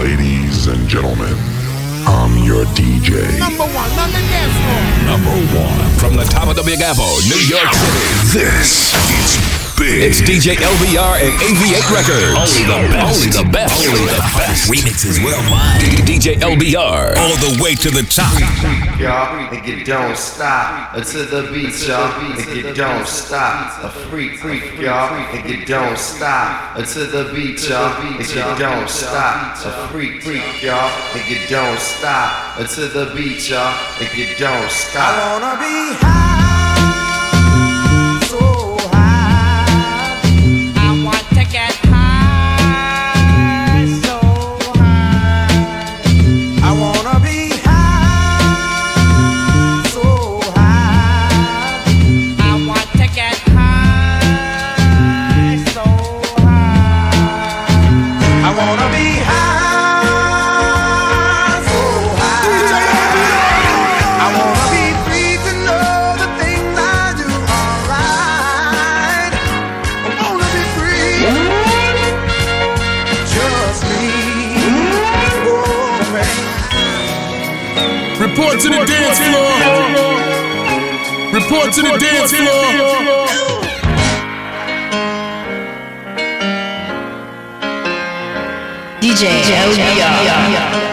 Ladies and gentlemen, I'm your DJ. Number one on the dance floor. Number one from the top of the Big Apple, New York City. This is big. It's DJ LBR and AV8 Records. Only the best. Only the best. Only the best. Remixes worldwide. DJ LBR. All the way to the top. y'all, and you don't stop until the beat, y'all, and you don't stop. A freak, freak, y'all, and you don't stop until the beat, y'all, and you don't stop. A freak, freak, y'all, and you don't stop until the beat, y'all, and you don't stop. I wanna be high, Report to the dance floor. Report to the dance floor. DJ LBR.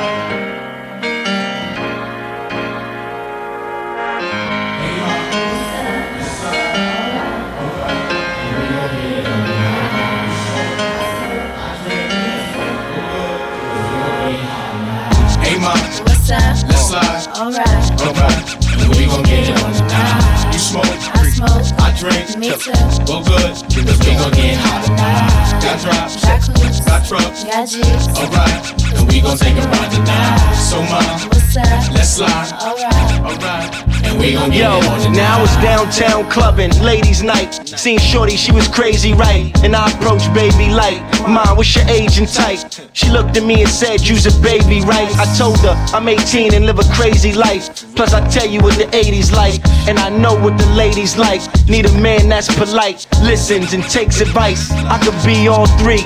Alright, Alright, and we gon' get it on tonight. You smoke, I smoke. I drink. Me too. Well, good, because we gon' get hot tonight. Got drops, Got clues. got trucks. Got G's. Alright, and we gon' take a ride tonight. So, ma, What's up? let's slide. Alright. Alright, and we gon' get Yo, it on tonight. now it's downtown clubbing, ladies' night. Seen Shorty, she was crazy, right? And I approached baby light. Mom, what's your age and type? She looked at me and said, You's a baby, right? I told her I'm 18 and live a crazy life. Plus, I tell you what the 80s like, and I know what the ladies like. Need a man that's polite, listens and takes advice. I could be all three.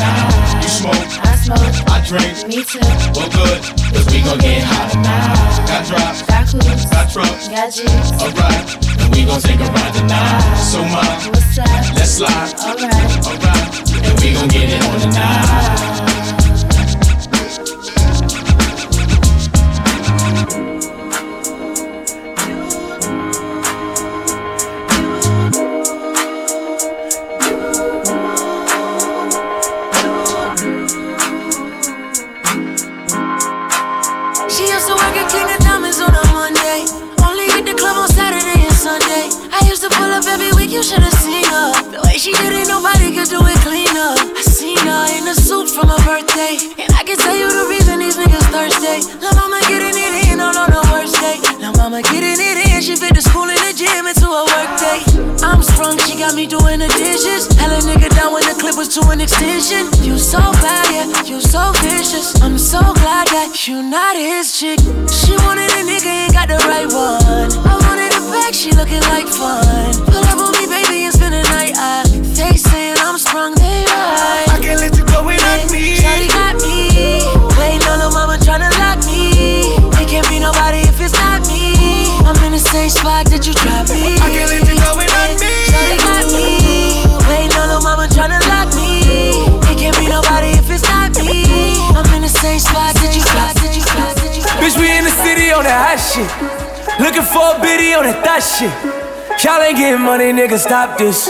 You smoke, I smoke. I drink. Me too. Well, good, cause we gon' get hot tonight. Got drops, Got clues. got trucks. Got G's. Alright, and we gon' take a ride tonight. So, ma, What's up? let's slide. Alright. Alright, and we gon' get it on tonight. You should've seen her. The way she did it, nobody could do it cleaner. I seen her in a suit from her birthday. And I can tell you the reason these niggas thirsty. La mama getting it in all on her worst day. La mama getting it in, she fit the school and the gym into a work day. I'm sprung, she got me doing the dishes. Hella nigga down when the clip was to an extension. You so bad, yeah, you so vicious. I'm so glad that you not his chick. She wanted a nigga, ain't got the right one. I wanted a bag, she looking like fun. Pull up on me, baby, and spend the night. I, they saying I'm sprung, they right. I can't let you go without me. Shawty got me. Waiting on her mama tryna lock me. It can't be nobody if it's not me. I'm in the same spot that you dropped me. I can't let you go without me. Shawty got me. Waiting on her mama tryna lock me. It can't be nobody if it's not me. I'm in the same spot that you dropped. That you dropped. That you dropped. Bitch, we in the city on that hot shit. Looking for a biddy on that thot shit. Y'all ain't getting money, nigga, stop this.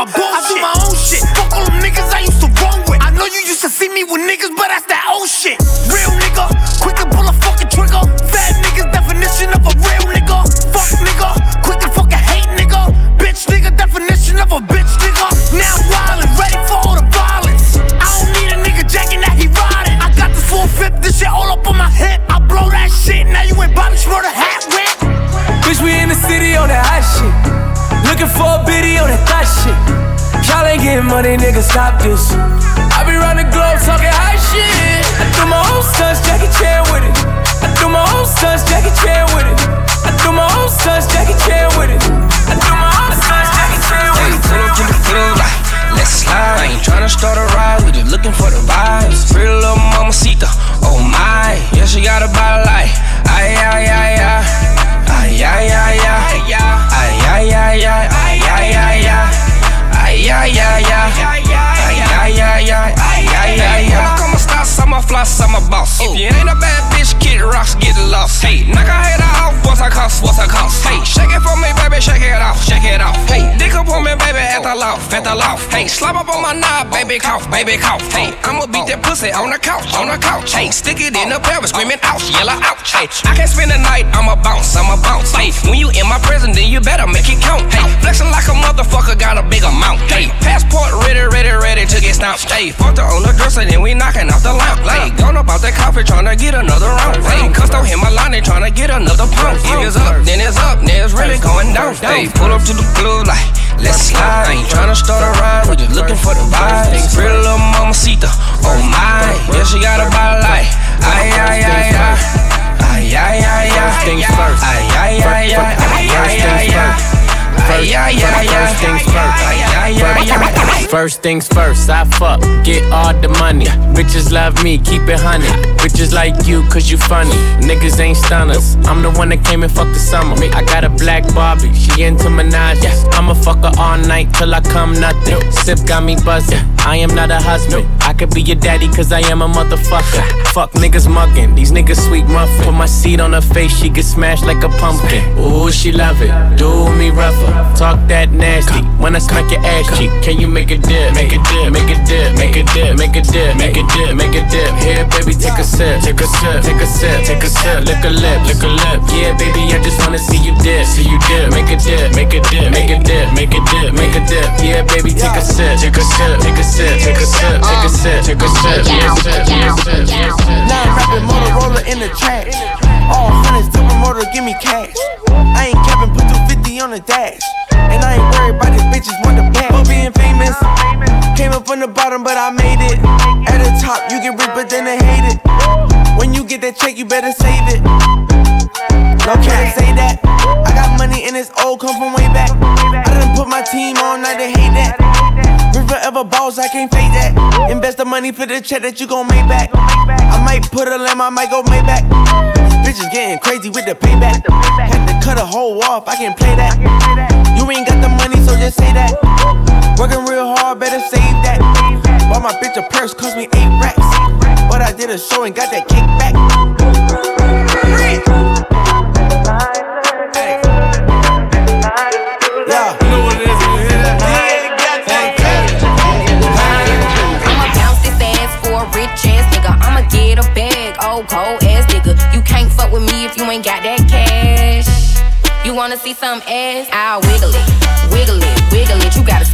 My bullshit. I do my own shit. Fuck all them niggas I used to roll with. I know you used to see me with niggas, but that's money, nigga, stop this. I be round the globe talking high shit. I do my own stunts, Jackie Chan with it. I do my own stunts, Jackie Chan with it. I do my own stunts, Jackie Chan with it. I do my own stunts, Jackie Chan with it. pull up to the club like, let's slide. I ain't tryna start a ride, we just looking for the vibes. Pretty little mamacita, oh my. Yeah, she got a body like, ay, ay, ay. Ay, ay, ay, ay. Ay, ay, ay, ay. Ay, ay, ay, ay. Ay, shake it at the loft. Hey, slap up on my knob, baby, cough, baby, cough. Hey, I'ma beat that pussy on the couch, on the couch. Hey, stick it in the pelvis, screaming ouch, yellow ouch. Hey, I can't spend the night, I'ma bounce, I'ma bounce. Hey, when you in my presence, then you better make it count. Hey, flexing like a motherfucker, got a big amount. Hey, passport ready, ready, ready to get stamped. Hey, fucked her on the dresser, then we knocking off the lamp. Hey, gone about that coffee, tryna get another round. Hey, cussed on him a line, they tryna get another pound. If it's up, then it's up, then it's really going down. Hey, pull up to the club like, let's slide. I ain't tryna start a ride, we just looking for the vibes. Pretty little mamacita, oh my. Yeah, she got a body like, ay, ay, ay, ay. Ay, ay, ay, ay. things first. Ay, ay, ay, ay. Ay, ay, ay, ay. First things first. First things first, I fuck, get all the money. Bitches love me, keep it honey. Bitches like you, cause you funny. Niggas ain't stunners. I'm the one that came and fucked the summer. I got a black Barbie, she into Minaj. I'ma fuck her all night till I come nothing. Sip got me buzzing. I am not a husband. I could be your daddy, cause I am a motherfucker. Fuck niggas mugging, these niggas sweet muffin. Put my seed on her face, she get smashed like a pumpkin. Ooh, she love it. Do me rougher. Talk that nasty. When I smack your ass cheek, can you make a dip? Make a dip, make a dip, make a dip, make a dip, make a dip, make a dip. Here, baby, take a sip, take a sip, take a sip, take a sip. Lick a lip, lick a lip. Yeah, baby, I just wanna see you dip, see you dip. Make a dip, make a dip, make a dip, make a dip, make a dip. Yeah, baby, take a sip, take a sip, take a sip, take a sip, take a sip, take a sip. Yeah, sip, yeah, sip, yeah, sip. Now I'm rapping Motorola in the trash. All hundreds, double motor, give me cash. I ain't capping, put 250 on the dash. And I ain't worried about these bitches, want the bag. For being famous, came up from the bottom, but I made it. At the top, you get rich, but then they hate it. When you get that check, you better save it. No can't say that. I got money and it's old, come from way back. I done put my team on, now they hate that. We forever balls, I can't fake that. Invest the money for the check that you gon' make back. I might put a lamb, I might go Maybach. Bitches getting crazy with the payback. Had to cut a hole off, I can play that. You ain't got the money, so just say that. Working real hard, better save that. Bought my bitch a purse, cost me eight racks. But I did a show and got that kickback. See some ass? I'll wiggle it, wiggle it, wiggle it. You gotta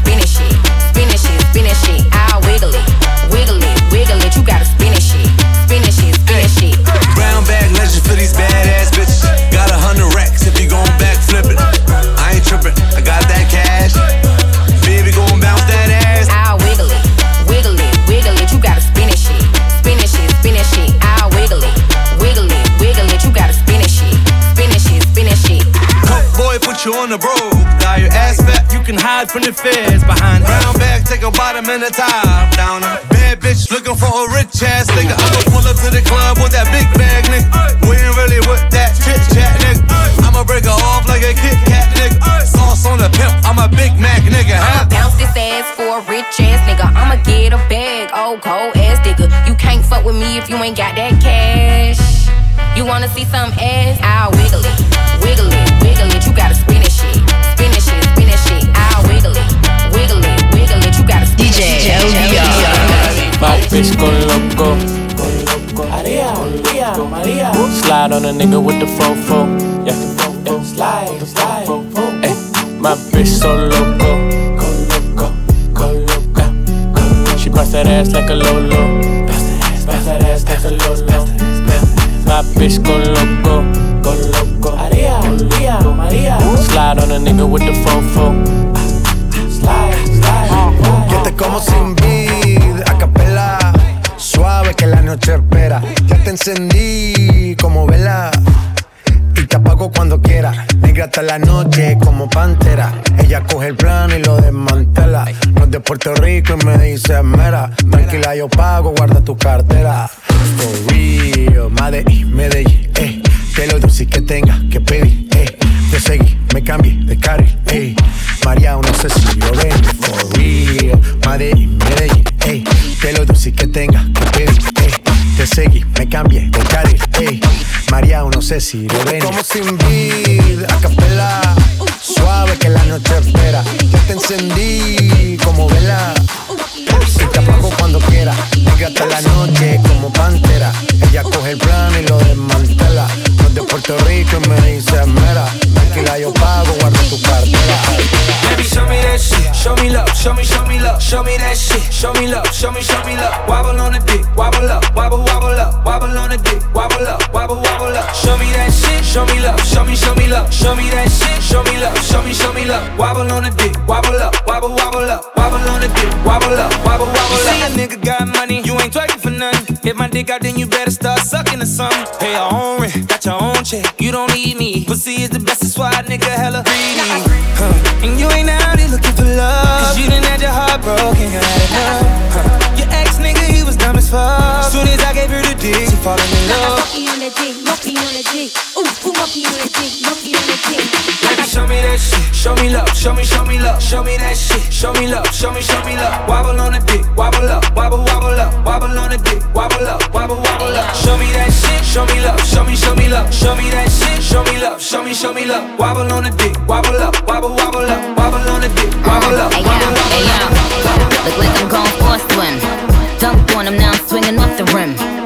you on the brogue. Got your ass fat, you can hide from the feds behind. Brown bag, take a bottom and a top down. A bad bitch looking for a rich ass nigga. I'ma pull up to the club with that big bag, nigga. We ain't really with that chit chat, nigga. I'ma break her off like a Kit Kat, nigga. Sauce on the pimp, I'm a Big Mac, nigga. I'ma Huh? bounce this ass for a rich ass nigga. I'ma get a bag, old cold ass nigga. You can't fuck with me if you ain't got that cash. You wanna see some ass? I'll wiggle it, wiggle it, bitch go loco. Maria, Maria, Maria. Slide on a nigga with the fofo. Yeah, yeah. Slide, slide, Ay, my bitch so loco. Go loco, go loco. She bust that ass like a lolo. Bust that ass like a lolo. My bitch go loco, go loco. Maria, Maria, Maria. Slide on a nigga with the fofo. Slide, slide. Yo te como sin vid, a capela. Suave que la noche espera. Ya te encendí como vela. Y te apago cuando quiera. Negra hasta la noche como pantera. Ella coge el plano y lo desmantela. No es de Puerto Rico y me dice mera. Tranquila, yo pago, guarda tu cartera. For real, Medellín, Medellín, eh. Que lo dulce que tenga que pedir, eh. Te seguí, me cambié de carril, eh. María, no sé si lo ven. For real, Medellín, Medellín. Que lo dulce que tenga que eh. Te seguí, me cambié de carril, eh. María, no sé si lo ven. Como sin vid, a capela. Suave que la noche espera. Ya te encendí como vela. Y te apago cuando quiera. Negra hasta la noche como pantera. Ella coge el plano y lo desmantela. No es de Puerto Rico y me dice mera. Tranquila, yo pago, guarda tu cartera. Baby, show me that shit. Show me love. Show me, show me love. Show me that shit. Show me love. Show me, show me love. Wobble on the dick. Wobble up. Wobble, wobble up. Wobble on the dick. Wobble up. Wobble, wobble up. Show me that shit. Show me love. Show me, show me love. Show me that shit. Show me love. Show me, show me love. Wobble on the dick. Wobble up. Wobble, wobble up. Wobble on the dick. Wobble up. Wobble, wobble up. You see a nigga got money. You ain't twerking for nothing. If my dick out, then you better start sucking or something. Pay your own rent. Got your own check. You don't need me. Pussy is the best. That's why nigga hella greedy. Huh. And you ain't out here looking for love. Cause you done had your heart broken. You had enough. Huh. Your ex nigga, he was dumb as fuck. Soon as I gave her the dick, she falling in love. Monkey on the dick, monkey on the dick. Ooh, ooh, monkey on the dick, monkey on the dick. Baby, show me that shit. Show me love. Show me, show me love. Show me that shit. Show me love. Show me, show me love. Wobble on the dick. Wobble up. Wobble, wobble up. Wobble on the dick. Wobble up. Wobble, wobble up. Show me that shit. Show me love. Show me, show me love. Show me that shit. Show me love. Show me, show me love. Wobble on the dick. Wobble up. Wobble, wobble up. Wobble on the dick. Wobble up. Hey, Wobble, yo, hey, wobble yo. up. Look like I'm going for a swim. Dunked on him, now I'm swinging off the rim.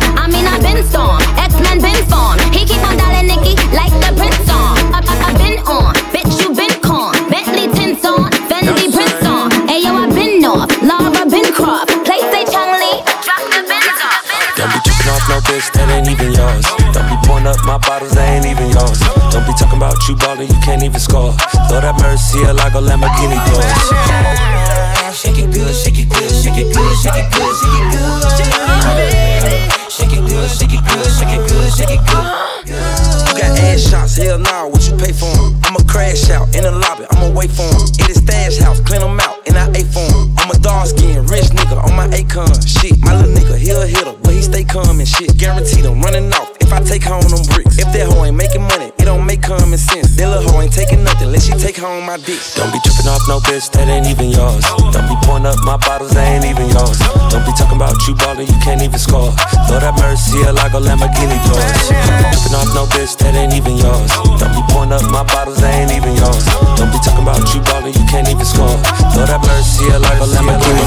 I mean I been storm, X Men been formed. He keep on dialing Nicki like the prince on. I, I, I been on, bitch you been con. Bentley tints on, Fendi prints on. Hey yo, I been off, Lara been Croft. Play say Chun-Li, drop the Benz off. Don't be tripping off no bitch that ain't even yours. Don't be pouring up my bottles that ain't even yours. Don't be talking about you ballin', you can't even score. Lord have mercy, I like a Lamborghini doors. In the lobby, I'ma wait for 'em. In the stash house, clean 'em out, and I ate for 'em. I'm a dark skin, rich nigga on my Akon. Shit, my little nigga, he'll a hitter, but he stay calm and shit. Guaranteed I'm running off if I take home them bricks. If that hoe ain't making money, it don't make common sense. That little hoe ain't taking nothing, let she take home my dick. Don't be tripping off no bitch that ain't even yours. Don't be pouring up my bottles that ain't even yours. Don't be talking about you ballin', you can't even score. Lord have mercy, I like a Lamborghini doors. Tripping off no bitch that ain't even yours. Don't be pouring up my bottles that ain't even yours. Don't be talking about you ballin', you can't even score. Lord have mercy, I like a Lamborghini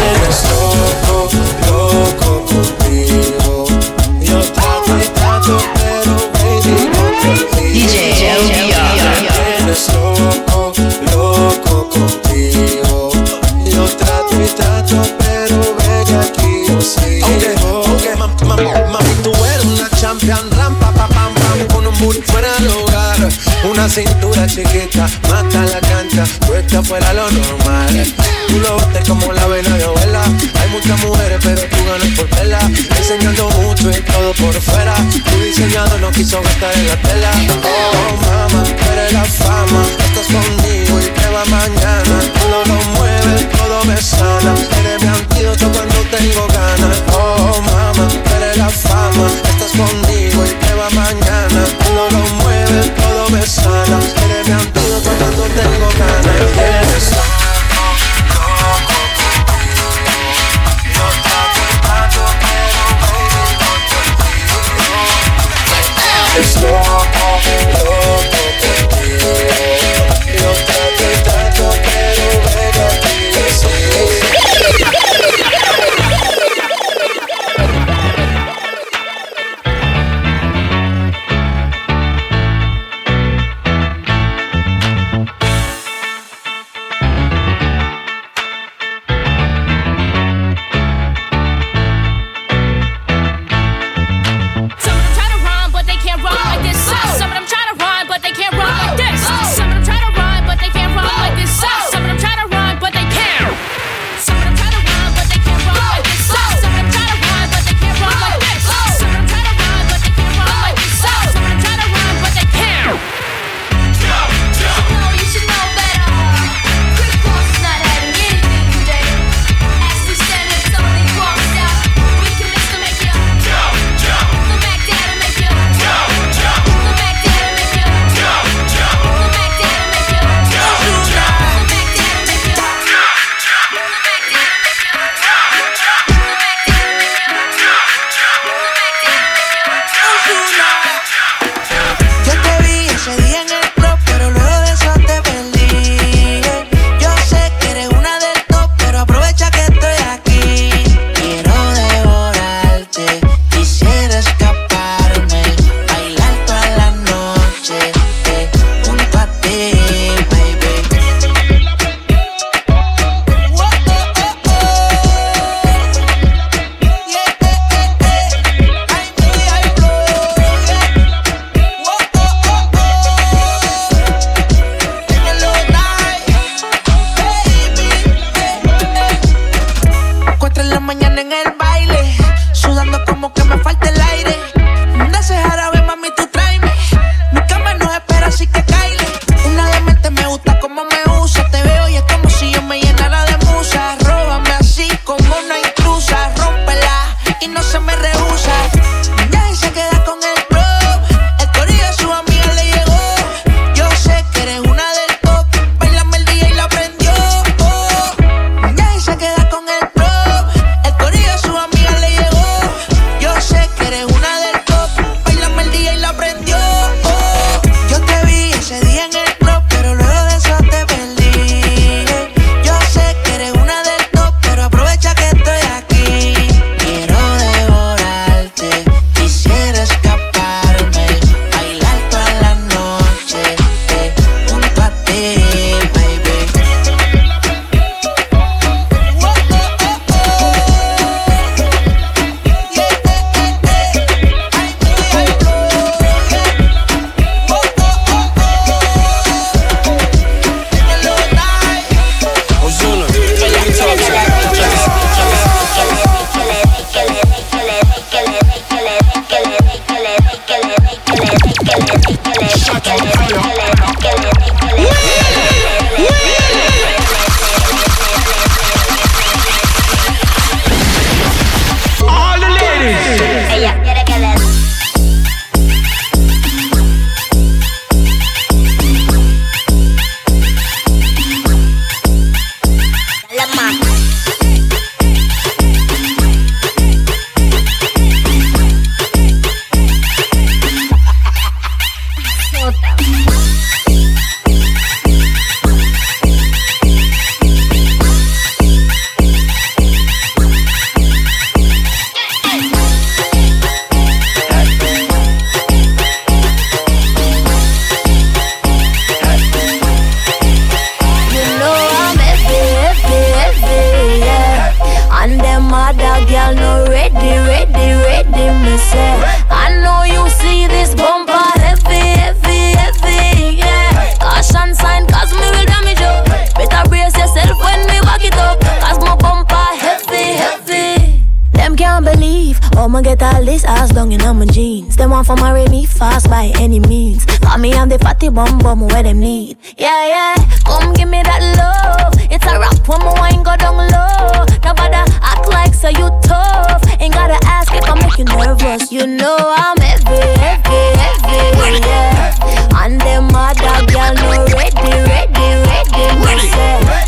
Eres loco, loco contigo. Loco, loco contigo. Yo trato y trato, pero bella aquí yo sigo. Ok, mam- mam- mami, tú eres una champion, rampa, pa, pam, pam, con un booty fuera de lugar. Una cintura chiquita, mata la cancha, puesta fuera lo normal. Tú lo bates como la vena de abuela. Hay muchas mujeres, pero tú ganas por tela. Enseñando mucho y todo por fuera. Tu diseñado no quiso gastar en la tela. Oh, mama, eres la cama. Estás conmigo y te va mañana. Todo lo mueves, todo me sana. Eres mi antídoto cuando tengo ganas. Oh, mama, eres la fama. Estás conmigo y te va mañana. Todo lo mueves, todo me sana. como que me falta long in my jeans. Them want for marry me fast by any means. Call me I'm the fatty bum bum where them need. Yeah, yeah, come give me that love. It's a rap when my wine go down low. Nobody act like so you tough. Ain't gotta ask if I make you nervous. You know I'm heavy, heavy, heavy, yeah. And them other girl no ready, ready, ready, ready.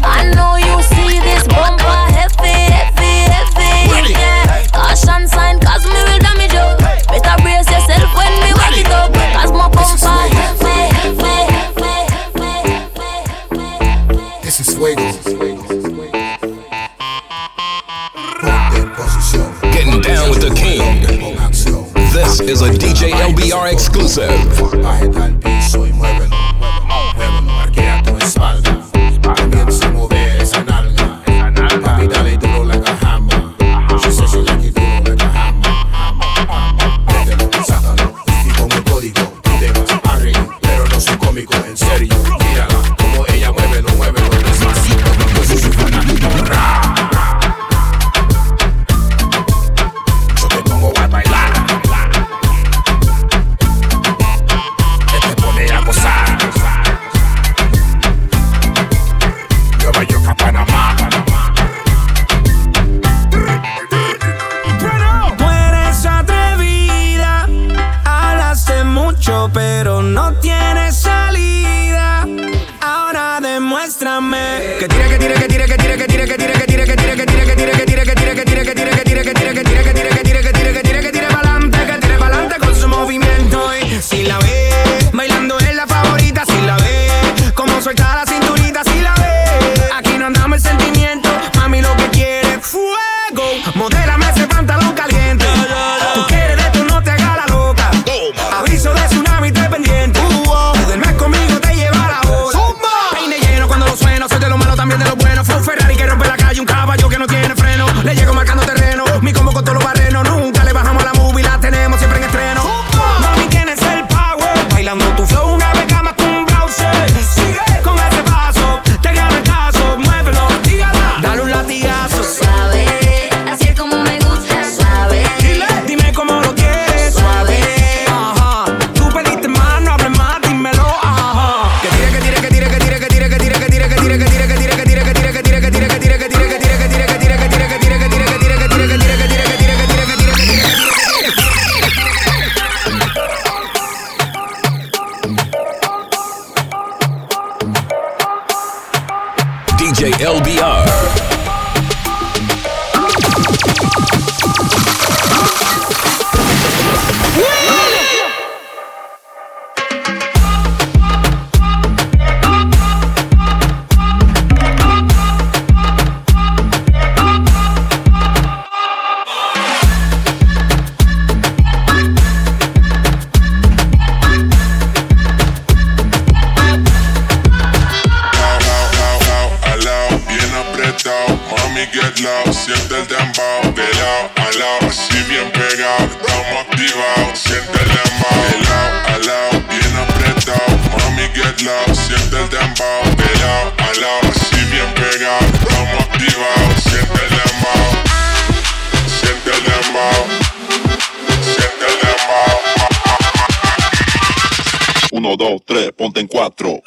1, 2, 3, ponte en 4.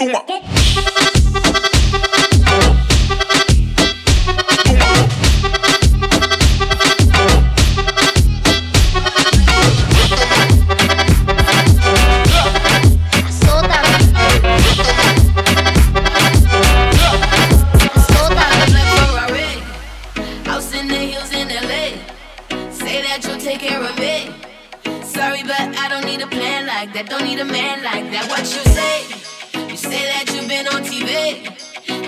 don't need a man like that. What you say? You say that you've been on TV.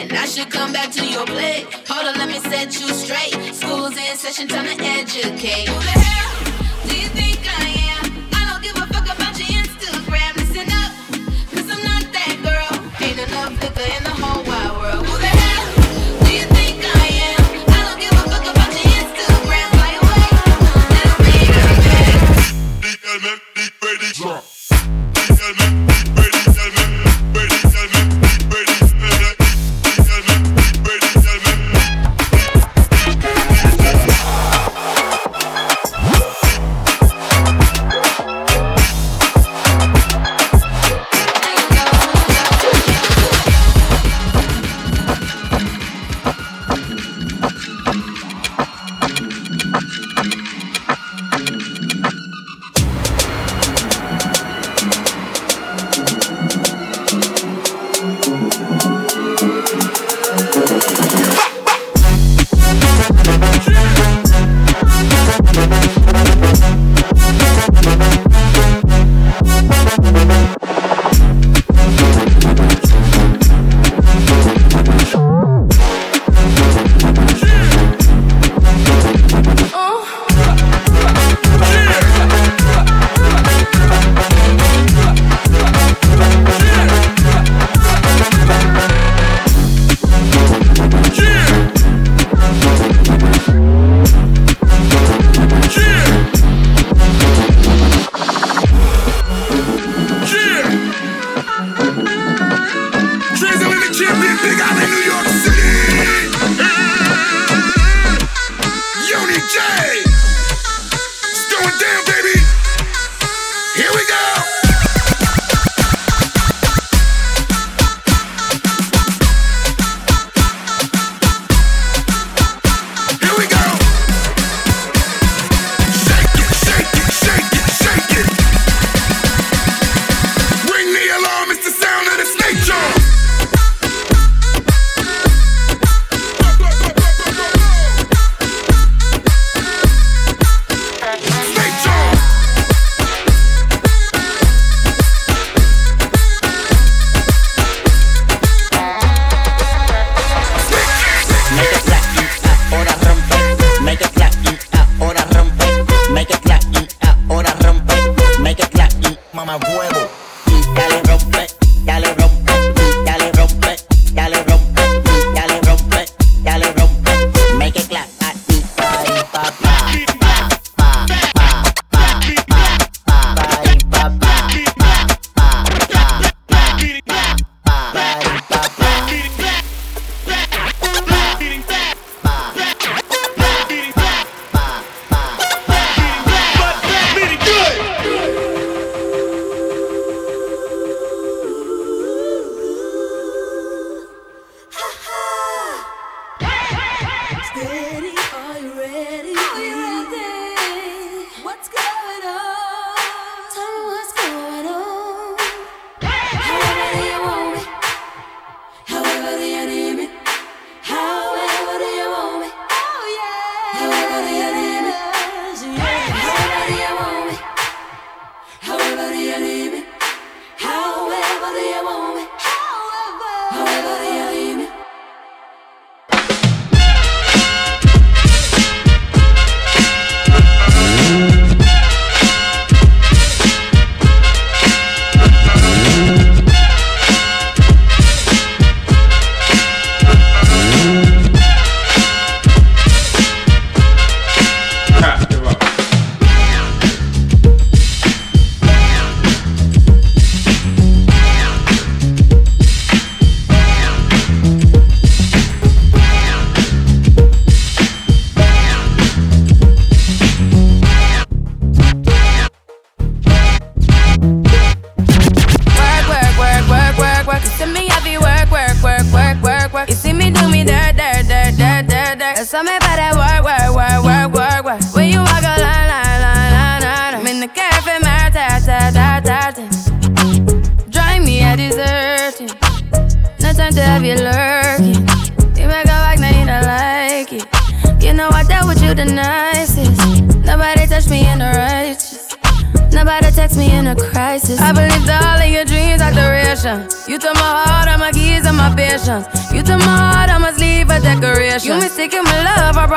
And I should come back to your place. Hold on, let me set you straight. School's in session, time to educate. Who the hell?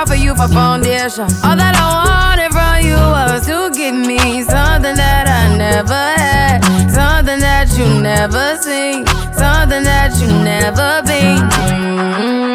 offer you for foundation. All that I wanted from you was to give me something that I never had, something that you never seen, something that you never been. Mm -hmm.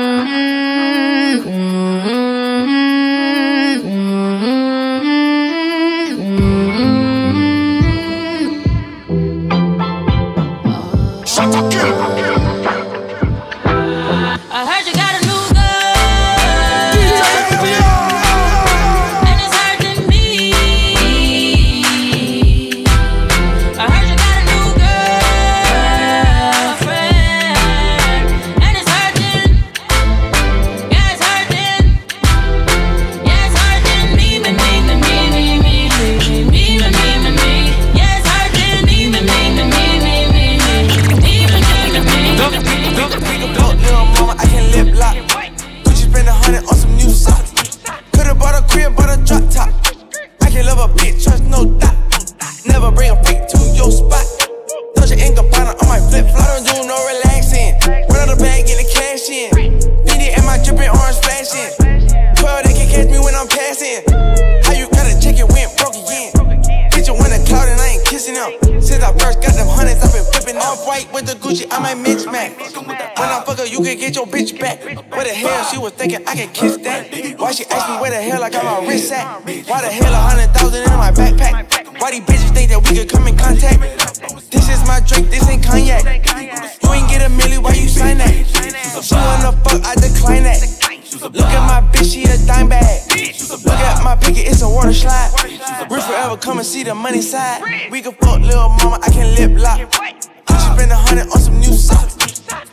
Picket, it's a water slide. We forever come and see the money side. We can fuck little mama, I can lip lock. She spend a hundred on some new socks.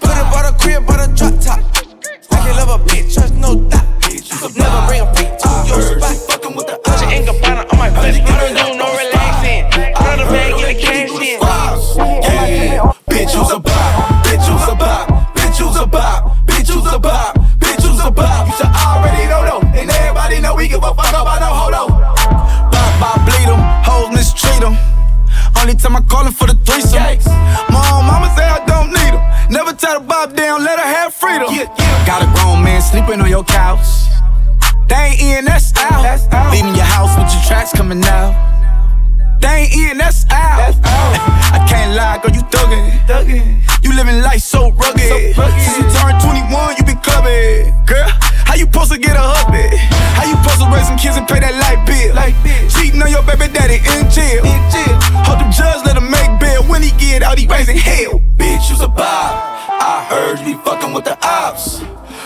Put her bought a crib, bought a drop top. I can love a bitch, trust no doubt. Never bring a freak to your spot. Fucking with the She ain't got on my face. I don't do no relaxing. Time I call for the threesome. Mom, mama say I don't need them. Never tell the bob down, let her have freedom. Yeah, yeah. Got a grown man sleeping on your couch. They ain't in, that's out. That's out. Leaving your house with your tracks coming out. Ain't in, that's out. That's out. I can't lie, girl, you thuggin'. thuggin'. You living life so rugged. so rugged. Since you turned 21, you been clubbing. Girl, how you supposed to get a hubby? How you supposed to raise some kids and pay that light bill? Like Cheating on your baby daddy in jail. In jail. Hope the judge let him make bail. When he get out, he raising hell. Bitch, you's a bob. I heard you be fucking with the ops.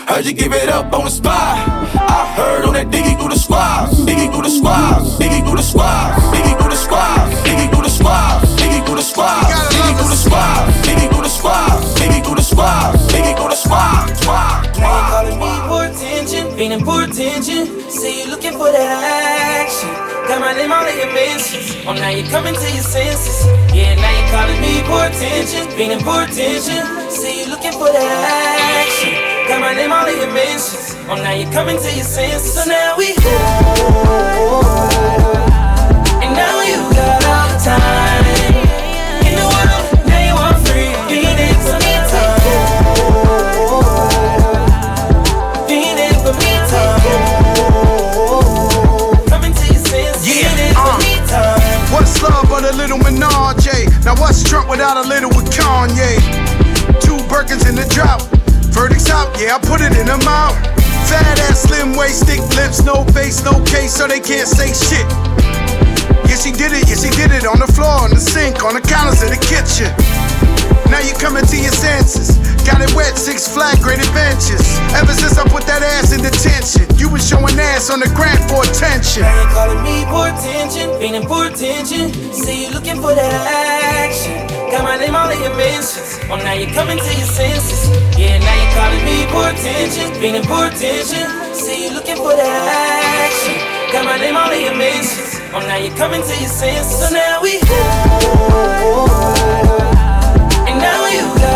Heard you give it up on the spot. I heard on that diggy through the squads. Diggy through the squads. Diggy through the squads. Diggy through the squads. Diggy through the squads. Diggy through the squads. Diggy through the squads. Diggy through the squads. Diggy through the squads. Diggy through the squads. Now you calling me for attention, feeling for attention. Say you looking for that action. Got my name all in your mentions. Oh, now you coming to your senses. Yeah, now you calling me for attention, feeling for attention. Say you looking for that action. Got my name all in your mentions. Oh, now you coming to your senses. So now we And now you got all the time in the world. Now you want free. Time. Time. Yeah, time. What's love but a little? Now what's Trump without a little with Kanye? Two Birkins in the drought. Verdict's out, yeah, I put it in her mouth. Fat ass, slim waist, thick lips, no face, no case, so they can't say shit. Yeah, she did it, yes, he did it on the floor, on the sink, on the counters in the kitchen. Now you coming to your senses. Got six flat graded benches. Ever since I put that ass in detention, you was showing ass on the grant for attention. Now you calling me for attention, feeling for attention. Say you looking for that action. Got my name all in your mentions. Oh, now you coming to your senses. Yeah, now you calling me for attention, feeling for attention. Say you looking for that action. Got my name all in your mentions. Oh, now you coming to your senses. So now we And now you got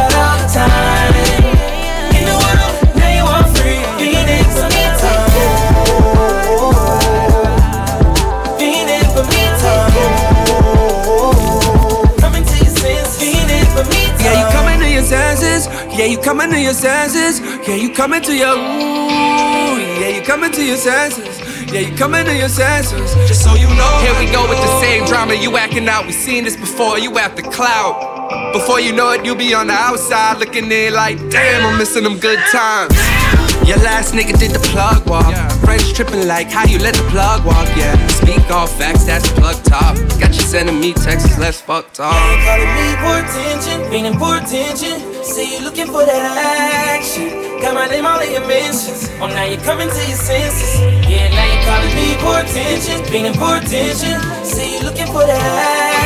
senses. Yeah, you coming to your senses. Yeah, you coming to your ooh. Yeah, you coming to your senses. Yeah, you coming to your senses. Just so you know. Here we go with the same drama. You acting out. We seen this before. You at the cloud. Before you know it, you'll be on the outside looking in like, damn, I'm missing them good times. Your last nigga did the plug walk. Friends tripping like, how you let the plug walk? Yeah, speak all facts, that's plug top. Got you sending me texts, let's fuck talk. Now you calling me for attention, feeling for attention. Say you looking for that action. Got my name all in your mentions. Oh, now you coming to your senses. Yeah, now you calling me for attention, feeling for attention. Say you looking for that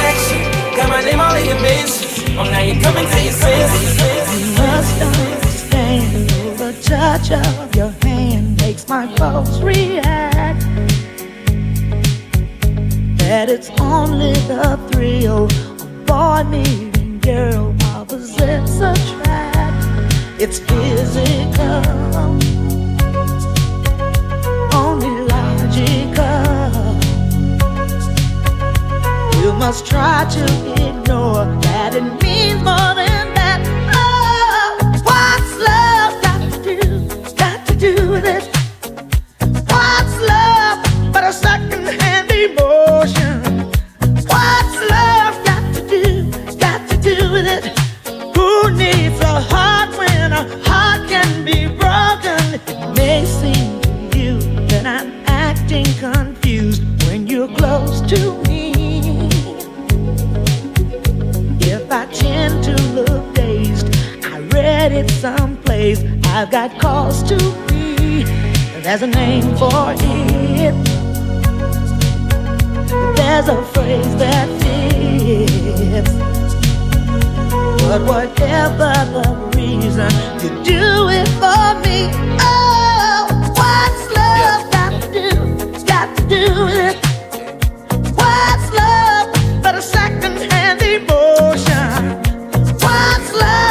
action. Got my name all in your mentions. Oh, now you coming to your senses. You must understand the touch of your hand makes my pulse react. That it's only the thrill of boy meeting girl opposites attract. It's physical, only logical. You must try to ignore that it means more than it someplace. I've got cause to be. There's a name for it. There's a phrase that fits. But whatever the reason, you do it for me. Oh, what's love got to do? Got to do with it. What's love but a second-hand emotion? What's love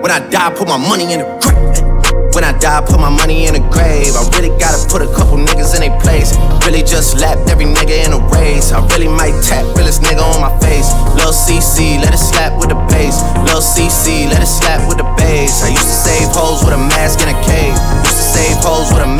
When I die, put my money in the grave. When I die, put my money in the grave. I really gotta put a couple niggas in their place. Really just lapped every nigga in a race. I really might tap realest nigga on my face. Lil CC, let it slap with the bass. Lil CC, let it slap with the bass. I used to save hoes with a mask in a cave. Used to save hoes with a mask a